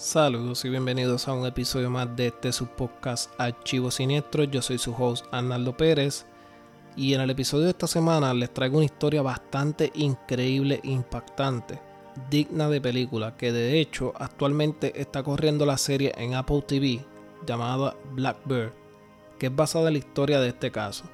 Saludos y bienvenidos a un episodio más de este su podcast Archivos Siniestros. Yo soy su host Arnaldo Pérez y en el episodio de esta semana les traigo una historia bastante increíble impactante, digna de película, que de hecho actualmente está corriendo la serie en Apple TV llamada Blackbird, que es basada en la historia de este caso,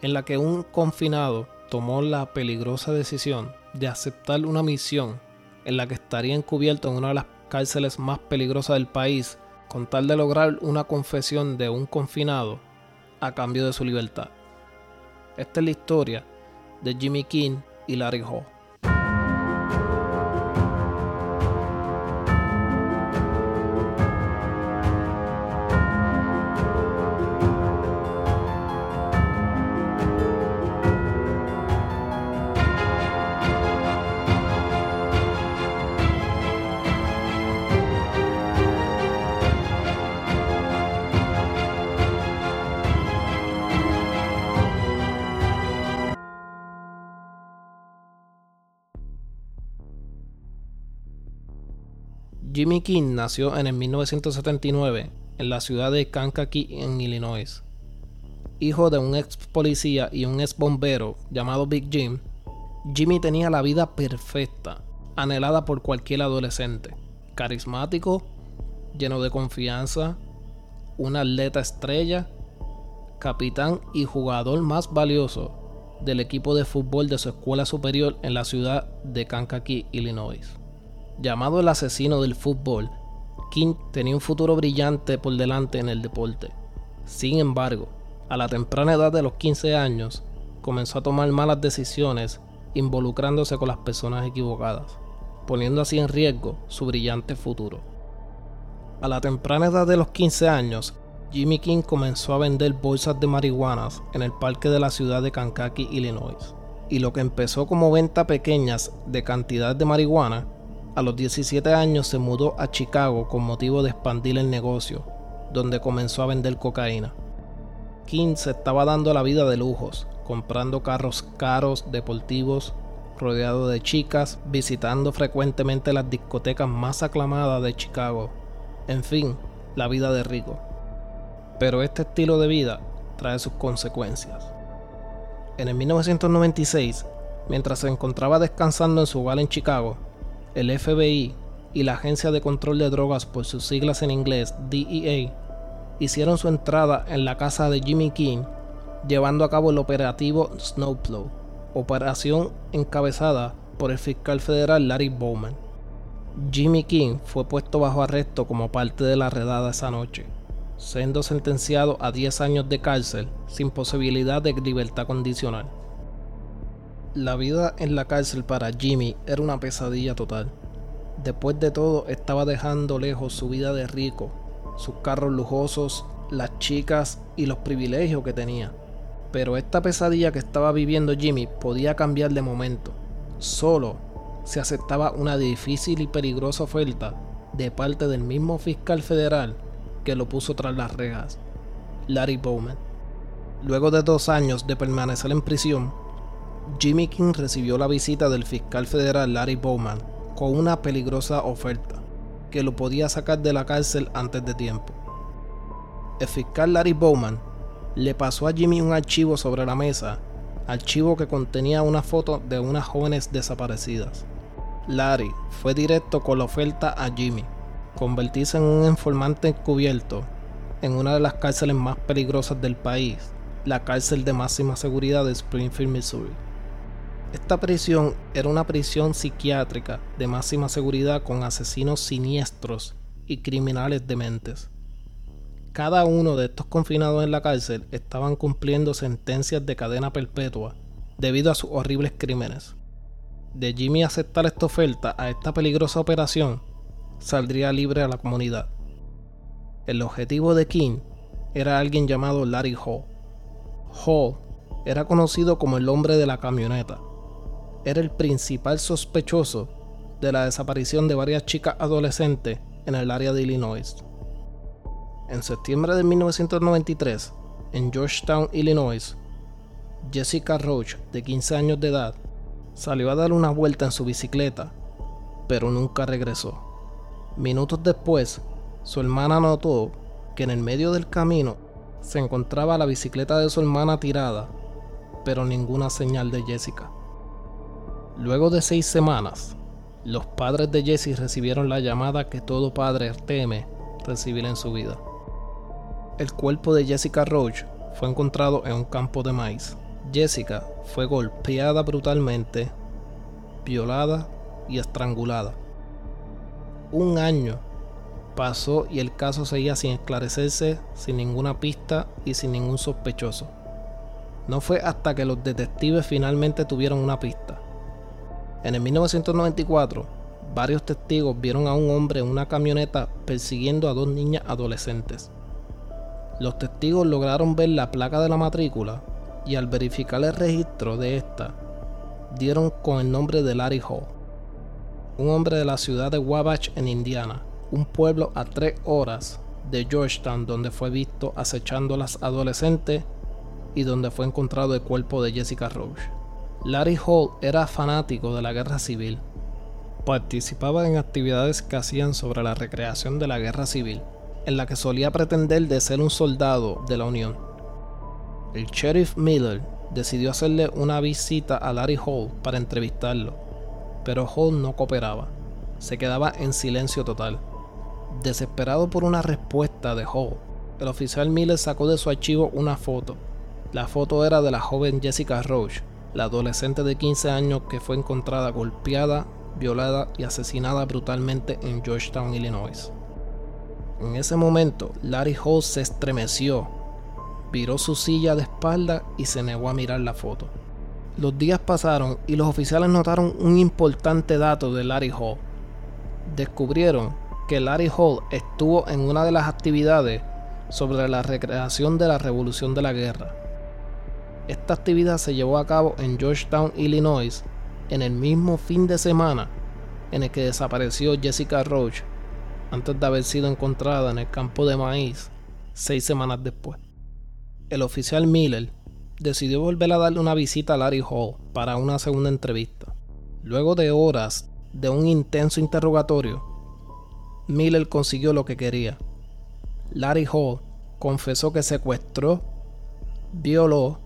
en la que un confinado tomó la peligrosa decisión de aceptar una misión en la que estaría encubierto en una de las cárceles más peligrosas del país con tal de lograr una confesión de un confinado a cambio de su libertad. Esta es la historia de Jimmy King y Larry Hall. Jimmy King nació en el 1979 en la ciudad de Kankakee, en Illinois. Hijo de un ex policía y un ex bombero llamado Big Jim, Jimmy tenía la vida perfecta, anhelada por cualquier adolescente. Carismático, lleno de confianza, un atleta estrella, capitán y jugador más valioso del equipo de fútbol de su escuela superior en la ciudad de Kankakee, Illinois. Llamado el asesino del fútbol, King tenía un futuro brillante por delante en el deporte. Sin embargo, a la temprana edad de los 15 años, comenzó a tomar malas decisiones involucrándose con las personas equivocadas, poniendo así en riesgo su brillante futuro. A la temprana edad de los 15 años, Jimmy King comenzó a vender bolsas de marihuanas en el parque de la ciudad de Kankakee, Illinois. Y lo que empezó como venta pequeñas de cantidad de marihuana a los 17 años se mudó a Chicago con motivo de expandir el negocio, donde comenzó a vender cocaína. King se estaba dando la vida de lujos, comprando carros caros, deportivos, rodeado de chicas, visitando frecuentemente las discotecas más aclamadas de Chicago. En fin, la vida de rico. Pero este estilo de vida trae sus consecuencias. En el 1996, mientras se encontraba descansando en su hogar en Chicago, el FBI y la Agencia de Control de Drogas por sus siglas en inglés DEA hicieron su entrada en la casa de Jimmy King llevando a cabo el operativo Snowplow, operación encabezada por el fiscal federal Larry Bowman. Jimmy King fue puesto bajo arresto como parte de la redada esa noche, siendo sentenciado a 10 años de cárcel sin posibilidad de libertad condicional. La vida en la cárcel para Jimmy era una pesadilla total. Después de todo, estaba dejando lejos su vida de rico, sus carros lujosos, las chicas y los privilegios que tenía. Pero esta pesadilla que estaba viviendo Jimmy podía cambiar de momento. Solo se aceptaba una difícil y peligrosa oferta de parte del mismo fiscal federal que lo puso tras las rejas, Larry Bowman. Luego de dos años de permanecer en prisión, Jimmy King recibió la visita del fiscal federal Larry Bowman con una peligrosa oferta que lo podía sacar de la cárcel antes de tiempo. El fiscal Larry Bowman le pasó a Jimmy un archivo sobre la mesa, archivo que contenía una foto de unas jóvenes desaparecidas. Larry fue directo con la oferta a Jimmy, convertirse en un informante encubierto en una de las cárceles más peligrosas del país, la cárcel de máxima seguridad de Springfield, Missouri. Esta prisión era una prisión psiquiátrica de máxima seguridad con asesinos siniestros y criminales dementes. Cada uno de estos confinados en la cárcel estaban cumpliendo sentencias de cadena perpetua debido a sus horribles crímenes. De Jimmy aceptar esta oferta a esta peligrosa operación, saldría libre a la comunidad. El objetivo de King era alguien llamado Larry Hall. Hall era conocido como el hombre de la camioneta era el principal sospechoso de la desaparición de varias chicas adolescentes en el área de Illinois. En septiembre de 1993, en Georgetown, Illinois, Jessica Roach, de 15 años de edad, salió a dar una vuelta en su bicicleta, pero nunca regresó. Minutos después, su hermana notó que en el medio del camino se encontraba la bicicleta de su hermana tirada, pero ninguna señal de Jessica. Luego de seis semanas, los padres de Jessie recibieron la llamada que todo padre teme recibir en su vida. El cuerpo de Jessica Roach fue encontrado en un campo de maíz. Jessica fue golpeada brutalmente, violada y estrangulada. Un año pasó y el caso seguía sin esclarecerse, sin ninguna pista y sin ningún sospechoso. No fue hasta que los detectives finalmente tuvieron una pista. En el 1994, varios testigos vieron a un hombre en una camioneta persiguiendo a dos niñas adolescentes. Los testigos lograron ver la placa de la matrícula y al verificar el registro de esta, dieron con el nombre de Larry Hall, un hombre de la ciudad de Wabash en Indiana, un pueblo a tres horas de Georgetown donde fue visto acechando a las adolescentes y donde fue encontrado el cuerpo de Jessica Roche. Larry Hall era fanático de la guerra civil. Participaba en actividades que hacían sobre la recreación de la guerra civil, en la que solía pretender de ser un soldado de la Unión. El sheriff Miller decidió hacerle una visita a Larry Hall para entrevistarlo, pero Hall no cooperaba, se quedaba en silencio total. Desesperado por una respuesta de Hall, el oficial Miller sacó de su archivo una foto. La foto era de la joven Jessica Roche, la adolescente de 15 años que fue encontrada golpeada, violada y asesinada brutalmente en Georgetown, Illinois. En ese momento, Larry Hall se estremeció, viró su silla de espalda y se negó a mirar la foto. Los días pasaron y los oficiales notaron un importante dato de Larry Hall. Descubrieron que Larry Hall estuvo en una de las actividades sobre la recreación de la Revolución de la Guerra. Esta actividad se llevó a cabo en Georgetown, Illinois, en el mismo fin de semana en el que desapareció Jessica Roach antes de haber sido encontrada en el campo de maíz seis semanas después. El oficial Miller decidió volver a darle una visita a Larry Hall para una segunda entrevista. Luego de horas de un intenso interrogatorio, Miller consiguió lo que quería. Larry Hall confesó que secuestró, violó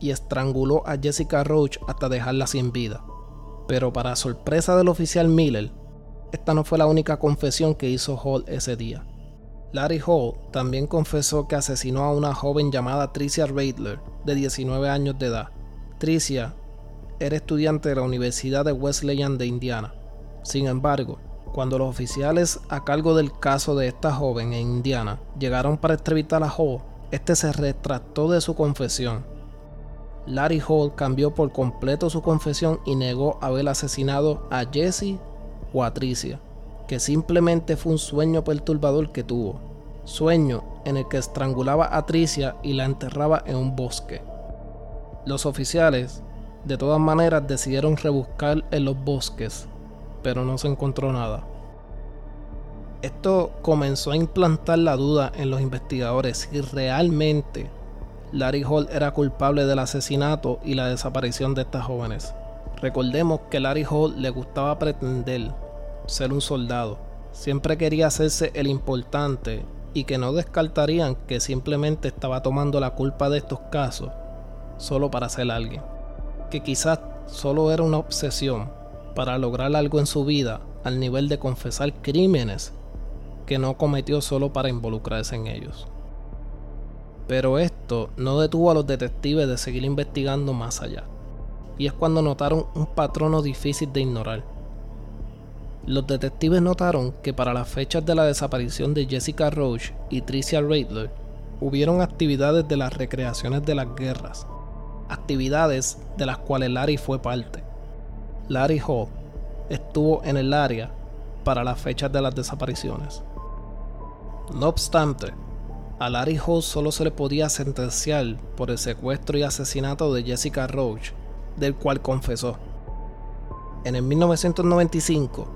y estranguló a Jessica Roach hasta dejarla sin vida. Pero para sorpresa del oficial Miller, esta no fue la única confesión que hizo Hall ese día. Larry Hall también confesó que asesinó a una joven llamada Tricia Radler, de 19 años de edad. Tricia era estudiante de la Universidad de Wesleyan de Indiana. Sin embargo, cuando los oficiales a cargo del caso de esta joven en Indiana llegaron para entrevistar a Hall, este se retractó de su confesión. Larry Hall cambió por completo su confesión y negó haber asesinado a Jesse o a Tricia, que simplemente fue un sueño perturbador que tuvo. Sueño en el que estrangulaba a Tricia y la enterraba en un bosque. Los oficiales, de todas maneras, decidieron rebuscar en los bosques pero no se encontró nada. Esto comenzó a implantar la duda en los investigadores si realmente Larry Hall era culpable del asesinato y la desaparición de estas jóvenes. Recordemos que Larry Hall le gustaba pretender ser un soldado. Siempre quería hacerse el importante y que no descartarían que simplemente estaba tomando la culpa de estos casos solo para ser alguien. Que quizás solo era una obsesión para lograr algo en su vida al nivel de confesar crímenes que no cometió solo para involucrarse en ellos. Pero esto no detuvo a los detectives de seguir investigando más allá, y es cuando notaron un patrono difícil de ignorar. Los detectives notaron que para las fechas de la desaparición de Jessica Roach y Tricia Radler, hubieron actividades de las recreaciones de las guerras, actividades de las cuales Larry fue parte. Larry Hall estuvo en el área para las fechas de las desapariciones. No obstante, a Larry Hall solo se le podía sentenciar por el secuestro y asesinato de Jessica Roach, del cual confesó. En el 1995,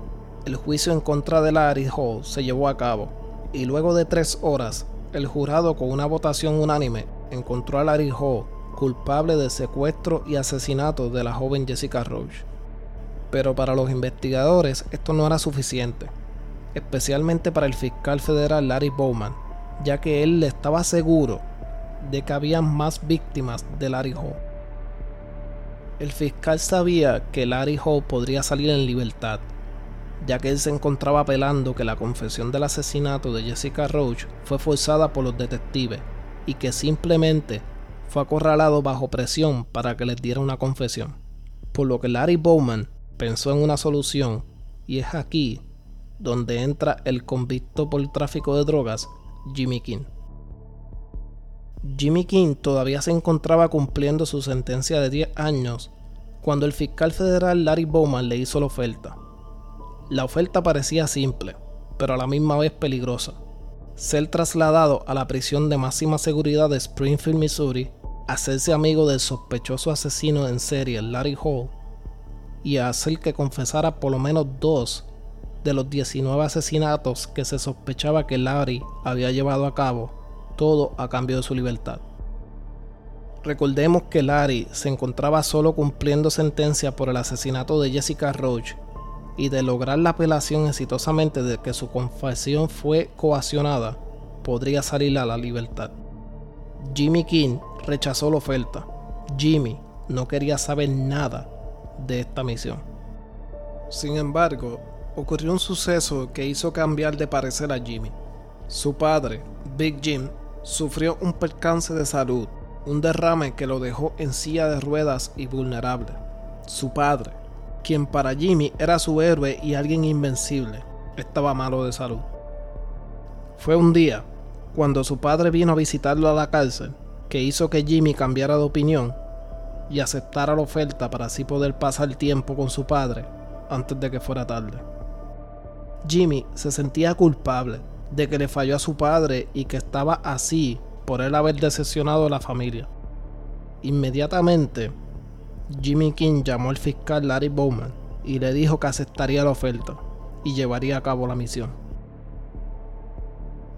el juicio en contra de Larry Hall se llevó a cabo, y luego de tres horas, el jurado con una votación unánime encontró a Larry Hall culpable de secuestro y asesinato de la joven Jessica Roach. Pero para los investigadores esto no era suficiente. especialmente para el fiscal federal Larry Bowman, ya que él estaba seguro de que había más víctimas de Larry Hall. El fiscal sabía que Larry Hall podría salir en libertad, ya que él se encontraba apelando que la confesión del asesinato de Jessica Roach fue forzada por los detectives y que simplemente fue acorralado bajo presión para que les diera una confesión. Por lo que Larry Bowman pensó en una solución y es aquí donde entra el convicto por tráfico de drogas, Jimmy King. Jimmy King todavía se encontraba cumpliendo su sentencia de 10 años cuando el fiscal federal Larry Bowman le hizo la oferta. La oferta parecía simple, pero a la misma vez peligrosa. Ser trasladado a la prisión de máxima seguridad de Springfield, Missouri, hacerse amigo del sospechoso asesino en serie Larry Hall y hacer que confesara por lo menos dos de los 19 asesinatos que se sospechaba que Larry había llevado a cabo, todo a cambio de su libertad. Recordemos que Larry se encontraba solo cumpliendo sentencia por el asesinato de Jessica Roach y de lograr la apelación exitosamente de que su confesión fue coaccionada, podría salir a la libertad. Jimmy King rechazó la oferta. Jimmy no quería saber nada de esta misión. Sin embargo, ocurrió un suceso que hizo cambiar de parecer a Jimmy. Su padre, Big Jim, sufrió un percance de salud, un derrame que lo dejó en silla de ruedas y vulnerable. Su padre, quien para Jimmy era su héroe y alguien invencible, estaba malo de salud. Fue un día, cuando su padre vino a visitarlo a la cárcel, que hizo que Jimmy cambiara de opinión y aceptara la oferta para así poder pasar tiempo con su padre antes de que fuera tarde. Jimmy se sentía culpable de que le falló a su padre y que estaba así por él haber decepcionado a la familia. Inmediatamente, Jimmy King llamó al fiscal Larry Bowman y le dijo que aceptaría la oferta y llevaría a cabo la misión.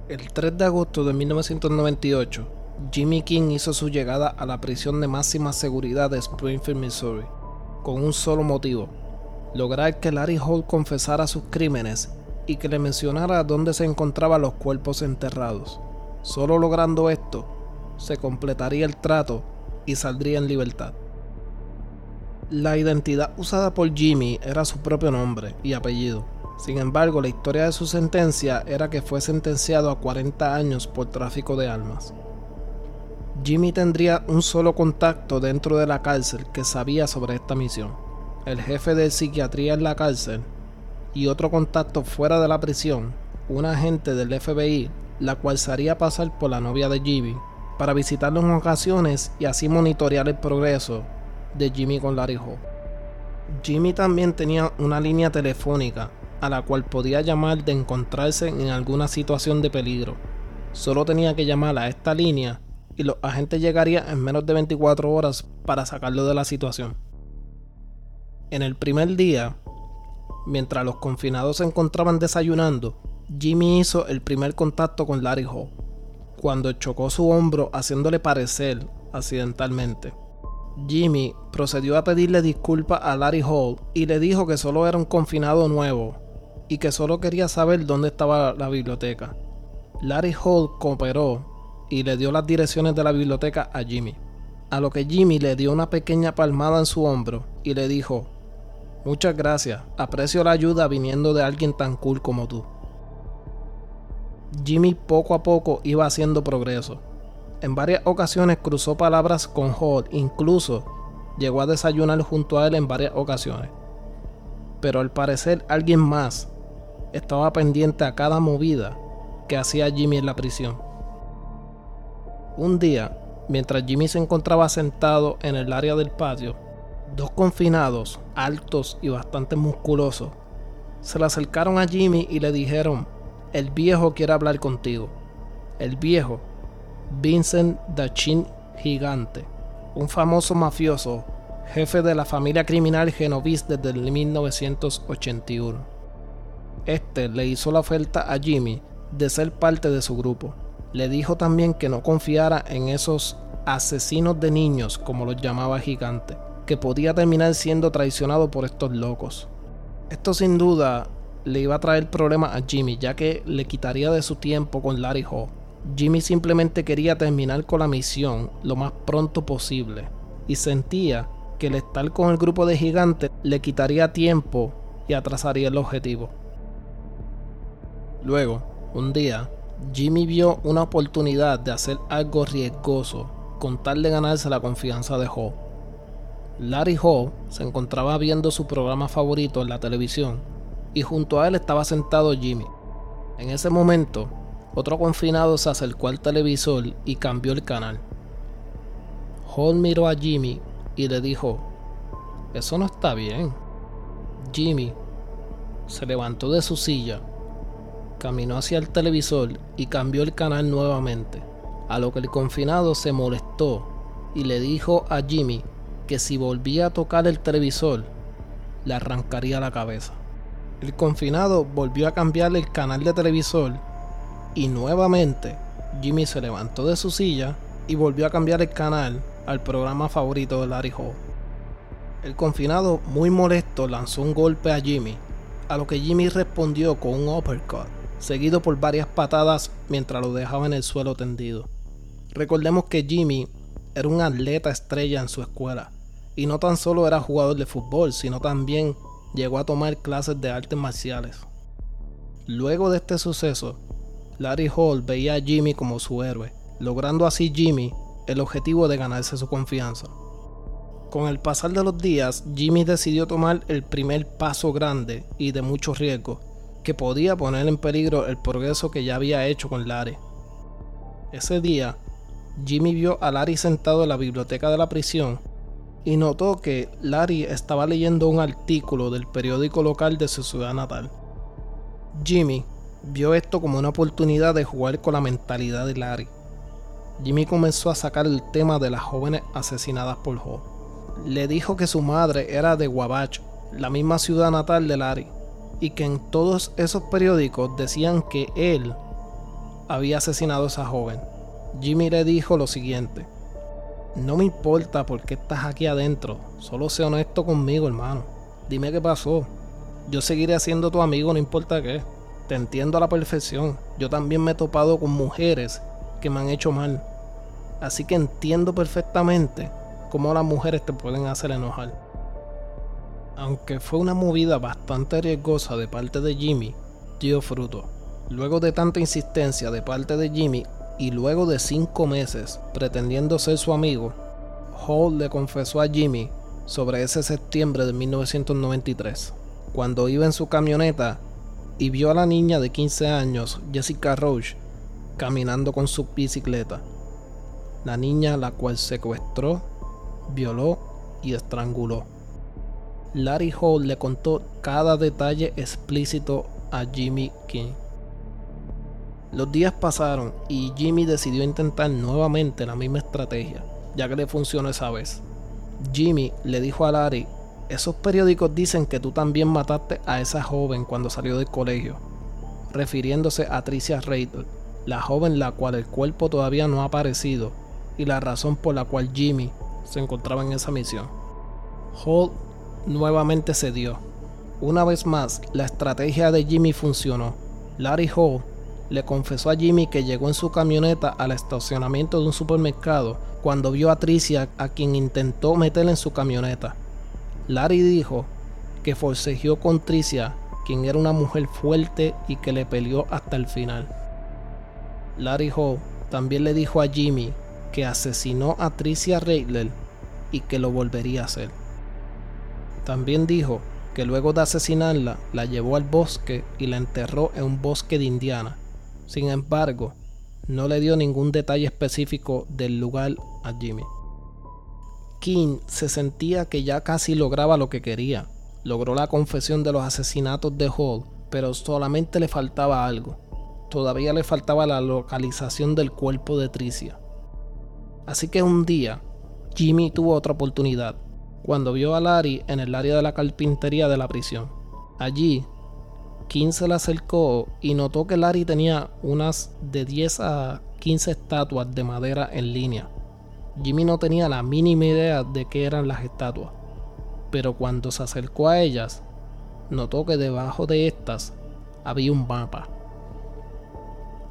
El 3 de agosto de 1998, Jimmy King hizo su llegada a la prisión de máxima seguridad de Springfield, Missouri, con un solo motivo, lograr que Larry Hall confesara sus crímenes y que le mencionara dónde se encontraban los cuerpos enterrados. Solo logrando esto, se completaría el trato y saldría en libertad. La identidad usada por Jimmy era su propio nombre y apellido. Sin embargo, la historia de su sentencia era que fue sentenciado a 40 años por tráfico de armas. Jimmy tendría un solo contacto dentro de la cárcel que sabía sobre esta misión el jefe de psiquiatría en la cárcel, y otro contacto fuera de la prisión, un agente del FBI, la cual se haría pasar por la novia de Jimmy, para visitarlo en ocasiones y así monitorear el progreso de Jimmy con Larry Hall. Jimmy también tenía una línea telefónica a la cual podía llamar de encontrarse en alguna situación de peligro. Solo tenía que llamar a esta línea y los agentes llegarían en menos de 24 horas para sacarlo de la situación. En el primer día, mientras los confinados se encontraban desayunando, Jimmy hizo el primer contacto con Larry Hall, cuando chocó su hombro haciéndole parecer accidentalmente. Jimmy procedió a pedirle disculpas a Larry Hall y le dijo que solo era un confinado nuevo y que solo quería saber dónde estaba la biblioteca. Larry Hall cooperó y le dio las direcciones de la biblioteca a Jimmy, a lo que Jimmy le dio una pequeña palmada en su hombro y le dijo, Muchas gracias, aprecio la ayuda viniendo de alguien tan cool como tú. Jimmy poco a poco iba haciendo progreso. En varias ocasiones cruzó palabras con Hall, incluso llegó a desayunar junto a él en varias ocasiones. Pero al parecer alguien más estaba pendiente a cada movida que hacía Jimmy en la prisión. Un día, mientras Jimmy se encontraba sentado en el área del patio, Dos confinados, altos y bastante musculosos, se le acercaron a Jimmy y le dijeron, el viejo quiere hablar contigo. El viejo, Vincent Dachin Gigante, un famoso mafioso, jefe de la familia criminal Genovis desde el 1981. Este le hizo la oferta a Jimmy de ser parte de su grupo. Le dijo también que no confiara en esos asesinos de niños, como los llamaba Gigante que podía terminar siendo traicionado por estos locos. Esto sin duda le iba a traer problemas a Jimmy, ya que le quitaría de su tiempo con Larry Hall. Jimmy simplemente quería terminar con la misión lo más pronto posible y sentía que el estar con el grupo de gigantes le quitaría tiempo y atrasaría el objetivo. Luego, un día, Jimmy vio una oportunidad de hacer algo riesgoso con tal de ganarse la confianza de Hall. Larry Hall se encontraba viendo su programa favorito en la televisión y junto a él estaba sentado Jimmy. En ese momento, otro confinado se acercó al televisor y cambió el canal. Hall miró a Jimmy y le dijo, eso no está bien. Jimmy se levantó de su silla, caminó hacia el televisor y cambió el canal nuevamente, a lo que el confinado se molestó y le dijo a Jimmy que si volvía a tocar el televisor, le arrancaría la cabeza. El confinado volvió a cambiar el canal de televisor y nuevamente Jimmy se levantó de su silla y volvió a cambiar el canal al programa favorito de Larry Hall. El confinado, muy molesto, lanzó un golpe a Jimmy, a lo que Jimmy respondió con un uppercut, seguido por varias patadas mientras lo dejaba en el suelo tendido. Recordemos que Jimmy era un atleta estrella en su escuela, y no tan solo era jugador de fútbol, sino también llegó a tomar clases de artes marciales. Luego de este suceso, Larry Hall veía a Jimmy como su héroe, logrando así Jimmy el objetivo de ganarse su confianza. Con el pasar de los días, Jimmy decidió tomar el primer paso grande y de mucho riesgo, que podía poner en peligro el progreso que ya había hecho con Larry. Ese día, Jimmy vio a Larry sentado en la biblioteca de la prisión y notó que Larry estaba leyendo un artículo del periódico local de su ciudad natal. Jimmy vio esto como una oportunidad de jugar con la mentalidad de Larry. Jimmy comenzó a sacar el tema de las jóvenes asesinadas por Ho. Le dijo que su madre era de Wabacho, la misma ciudad natal de Larry, y que en todos esos periódicos decían que él había asesinado a esa joven. Jimmy le dijo lo siguiente: No me importa por qué estás aquí adentro, solo sé honesto conmigo, hermano. Dime qué pasó. Yo seguiré siendo tu amigo, no importa qué. Te entiendo a la perfección. Yo también me he topado con mujeres que me han hecho mal. Así que entiendo perfectamente cómo las mujeres te pueden hacer enojar. Aunque fue una movida bastante riesgosa de parte de Jimmy, dio fruto. Luego de tanta insistencia de parte de Jimmy y luego de cinco meses pretendiendo ser su amigo, Hall le confesó a Jimmy sobre ese septiembre de 1993, cuando iba en su camioneta y vio a la niña de 15 años, Jessica Roach, caminando con su bicicleta. La niña la cual secuestró, violó y estranguló. Larry Hall le contó cada detalle explícito a Jimmy King. Los días pasaron y Jimmy decidió intentar nuevamente la misma estrategia, ya que le funcionó esa vez. Jimmy le dijo a Larry esos periódicos dicen que tú también mataste a esa joven cuando salió del colegio, refiriéndose a Tricia Reiter, la joven la cual el cuerpo todavía no ha aparecido y la razón por la cual Jimmy se encontraba en esa misión. Hall nuevamente cedió. Una vez más, la estrategia de Jimmy funcionó. Larry Hall le confesó a Jimmy que llegó en su camioneta al estacionamiento de un supermercado cuando vio a Tricia a quien intentó meterla en su camioneta. Larry dijo que forcejeó con Tricia, quien era una mujer fuerte y que le peleó hasta el final. Larry Ho también le dijo a Jimmy que asesinó a Tricia Reitler y que lo volvería a hacer. También dijo que luego de asesinarla la llevó al bosque y la enterró en un bosque de Indiana. Sin embargo, no le dio ningún detalle específico del lugar a Jimmy. King se sentía que ya casi lograba lo que quería. Logró la confesión de los asesinatos de Hall, pero solamente le faltaba algo. Todavía le faltaba la localización del cuerpo de Tricia. Así que un día, Jimmy tuvo otra oportunidad, cuando vio a Larry en el área de la carpintería de la prisión. Allí, King se le acercó y notó que Larry tenía unas de 10 a 15 estatuas de madera en línea Jimmy no tenía la mínima idea de qué eran las estatuas, pero cuando se acercó a ellas, notó que debajo de estas había un mapa.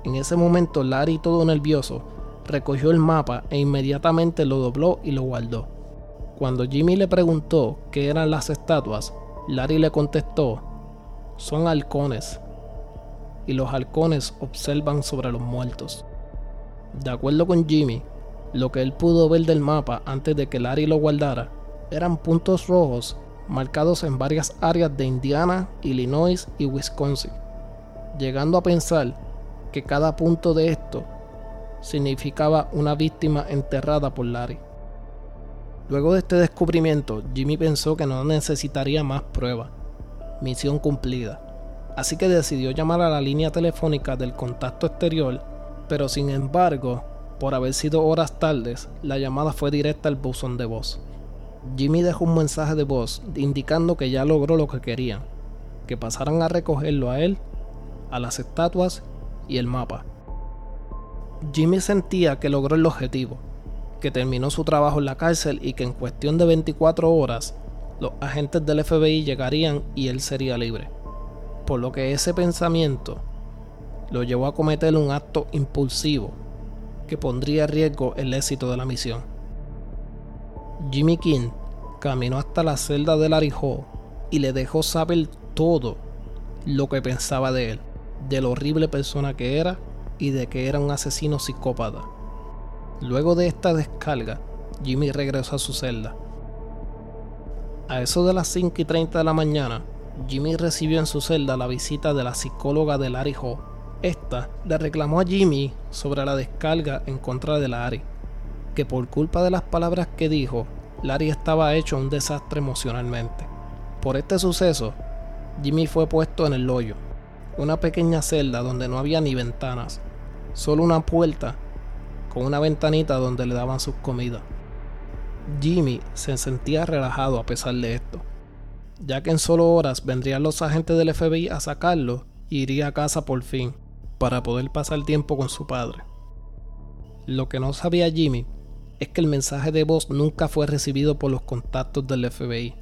En ese momento Larry, todo nervioso, recogió el mapa e inmediatamente lo dobló y lo guardó. Cuando Jimmy le preguntó qué eran las estatuas, Larry le contestó, son halcones, y los halcones observan sobre los muertos. De acuerdo con Jimmy, lo que él pudo ver del mapa antes de que Larry lo guardara eran puntos rojos marcados en varias áreas de Indiana, Illinois y Wisconsin, llegando a pensar que cada punto de esto significaba una víctima enterrada por Larry. Luego de este descubrimiento, Jimmy pensó que no necesitaría más pruebas. Misión cumplida. Así que decidió llamar a la línea telefónica del contacto exterior, pero sin embargo, por haber sido horas tardes, la llamada fue directa al buzón de voz. Jimmy dejó un mensaje de voz indicando que ya logró lo que querían, que pasaran a recogerlo a él, a las estatuas y el mapa. Jimmy sentía que logró el objetivo, que terminó su trabajo en la cárcel y que en cuestión de 24 horas los agentes del FBI llegarían y él sería libre. Por lo que ese pensamiento lo llevó a cometer un acto impulsivo que pondría en riesgo el éxito de la misión. Jimmy King caminó hasta la celda de Larry y le dejó saber todo lo que pensaba de él, de lo horrible persona que era y de que era un asesino psicópata. Luego de esta descarga, Jimmy regresó a su celda. A eso de las 5 y 30 de la mañana, Jimmy recibió en su celda la visita de la psicóloga de Larry Hall. Esta le reclamó a Jimmy sobre la descarga en contra de Larry que por culpa de las palabras que dijo, Larry estaba hecho un desastre emocionalmente. Por este suceso, Jimmy fue puesto en el hoyo, una pequeña celda donde no había ni ventanas, solo una puerta con una ventanita donde le daban sus comidas. Jimmy se sentía relajado a pesar de esto, ya que en solo horas vendrían los agentes del FBI a sacarlo y iría a casa por fin, para poder pasar tiempo con su padre. Lo que no sabía Jimmy es que el mensaje de voz nunca fue recibido por los contactos del FBI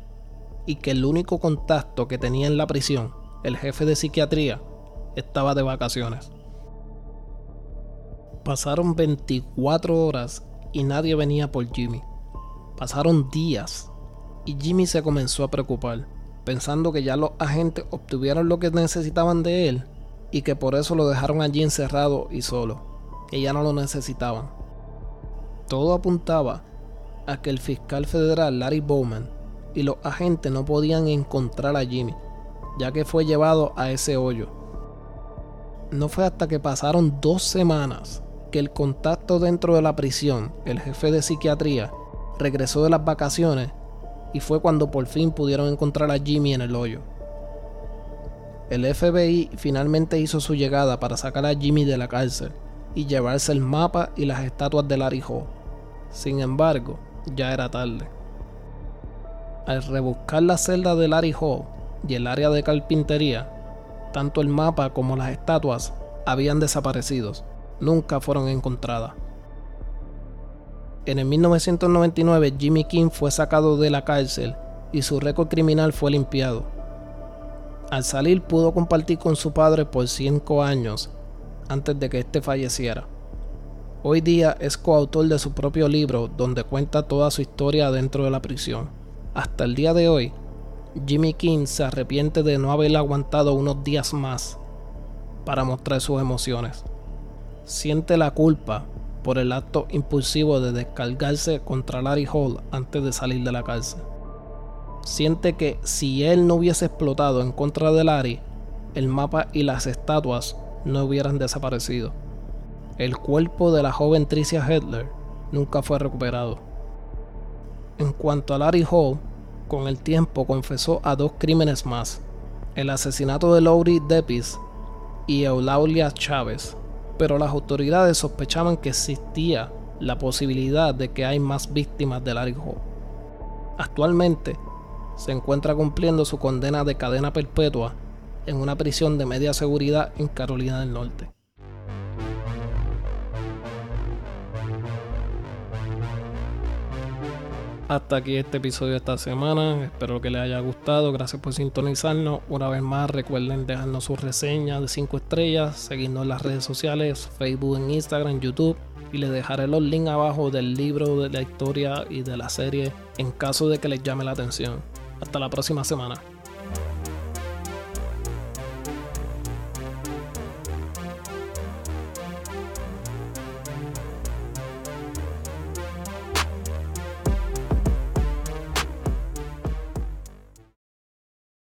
y que el único contacto que tenía en la prisión, el jefe de psiquiatría, estaba de vacaciones. Pasaron 24 horas y nadie venía por Jimmy. Pasaron días y Jimmy se comenzó a preocupar, pensando que ya los agentes obtuvieron lo que necesitaban de él y que por eso lo dejaron allí encerrado y solo, que ya no lo necesitaban. Todo apuntaba a que el fiscal federal Larry Bowman y los agentes no podían encontrar a Jimmy, ya que fue llevado a ese hoyo. No fue hasta que pasaron dos semanas que el contacto dentro de la prisión, el jefe de psiquiatría, regresó de las vacaciones y fue cuando por fin pudieron encontrar a Jimmy en el hoyo. El FBI finalmente hizo su llegada para sacar a Jimmy de la cárcel y llevarse el mapa y las estatuas de Larry Hall. Sin embargo, ya era tarde. Al rebuscar la celda de Larry Hall y el área de carpintería, tanto el mapa como las estatuas habían desaparecido. Nunca fueron encontradas. En el 1999 Jimmy King fue sacado de la cárcel y su récord criminal fue limpiado. Al salir pudo compartir con su padre por 5 años antes de que éste falleciera. Hoy día es coautor de su propio libro donde cuenta toda su historia dentro de la prisión. Hasta el día de hoy, Jimmy King se arrepiente de no haber aguantado unos días más para mostrar sus emociones. Siente la culpa por el acto impulsivo de descargarse contra Larry Hall antes de salir de la cárcel. Siente que si él no hubiese explotado en contra de Larry, el mapa y las estatuas no hubieran desaparecido. El cuerpo de la joven Tricia Hedler nunca fue recuperado. En cuanto a Larry Hall, con el tiempo confesó a dos crímenes más, el asesinato de Laurie Depis y Eulaulia Chávez, pero las autoridades sospechaban que existía la posibilidad de que hay más víctimas de Larry Hall. Actualmente se encuentra cumpliendo su condena de cadena perpetua en una prisión de media seguridad en Carolina del Norte. Hasta aquí este episodio de esta semana. Espero que les haya gustado. Gracias por sintonizarnos. Una vez más, recuerden dejarnos sus reseñas de 5 estrellas, seguirnos en las redes sociales, Facebook, en Instagram, YouTube. Y les dejaré los links abajo del libro, de la historia y de la serie en caso de que les llame la atención. Hasta la próxima semana.